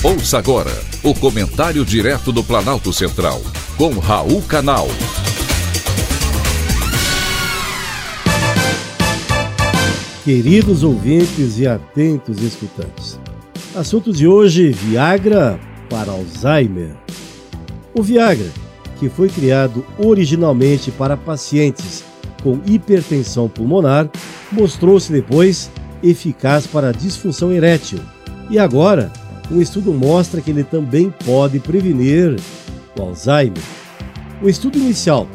Ouça agora o comentário direto do Planalto Central, com Raul Canal. Queridos ouvintes e atentos escutantes. Assunto de hoje: Viagra para Alzheimer. O Viagra, que foi criado originalmente para pacientes com hipertensão pulmonar, mostrou-se depois eficaz para a disfunção erétil e agora um estudo mostra que ele também pode prevenir o Alzheimer. O estudo inicial,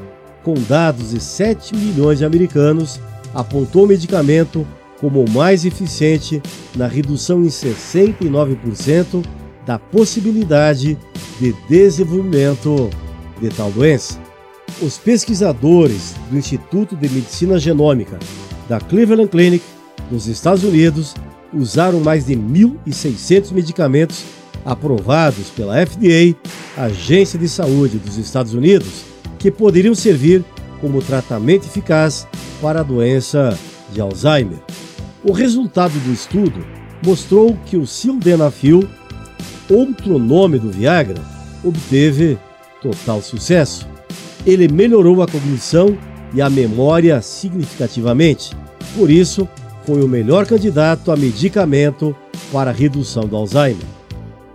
com dados de 7 milhões de americanos, apontou o medicamento como o mais eficiente na redução em 69% da possibilidade de desenvolvimento de tal doença. Os pesquisadores do Instituto de Medicina Genômica da Cleveland Clinic, nos Estados Unidos, usaram mais de 1.600 medicamentos aprovados pela FDA, Agência de Saúde dos Estados Unidos, que poderiam servir como tratamento eficaz para a doença de Alzheimer. O resultado do estudo mostrou que o sildenafil, outro nome do Viagra, obteve total sucesso. Ele melhorou a cognição e a memória significativamente. Por isso, foi o melhor candidato a medicamento para a redução do Alzheimer.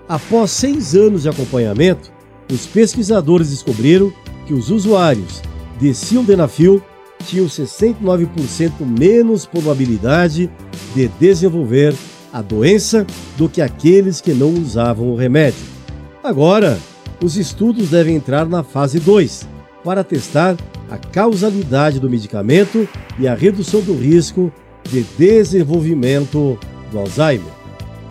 Após seis anos de acompanhamento, os pesquisadores descobriram que os usuários de sildenafil tinham 69% menos probabilidade de desenvolver a doença do que aqueles que não usavam o remédio. Agora, os estudos devem entrar na fase 2 para testar a causalidade do medicamento e a redução do risco de desenvolvimento do Alzheimer.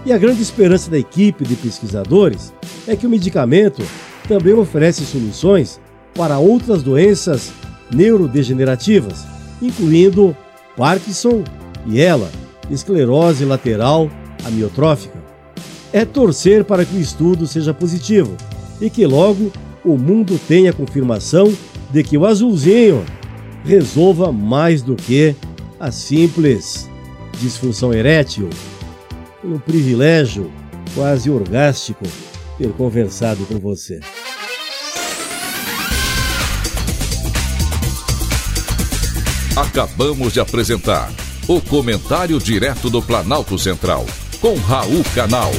E a grande esperança da equipe de pesquisadores é que o medicamento também oferece soluções para outras doenças neurodegenerativas, incluindo Parkinson e ela, esclerose lateral amiotrófica. É torcer para que o estudo seja positivo e que logo o mundo tenha confirmação de que o azulzinho resolva mais do que a simples disfunção erétil. Um privilégio quase orgástico ter conversado com você. Acabamos de apresentar o Comentário Direto do Planalto Central, com Raul Canal.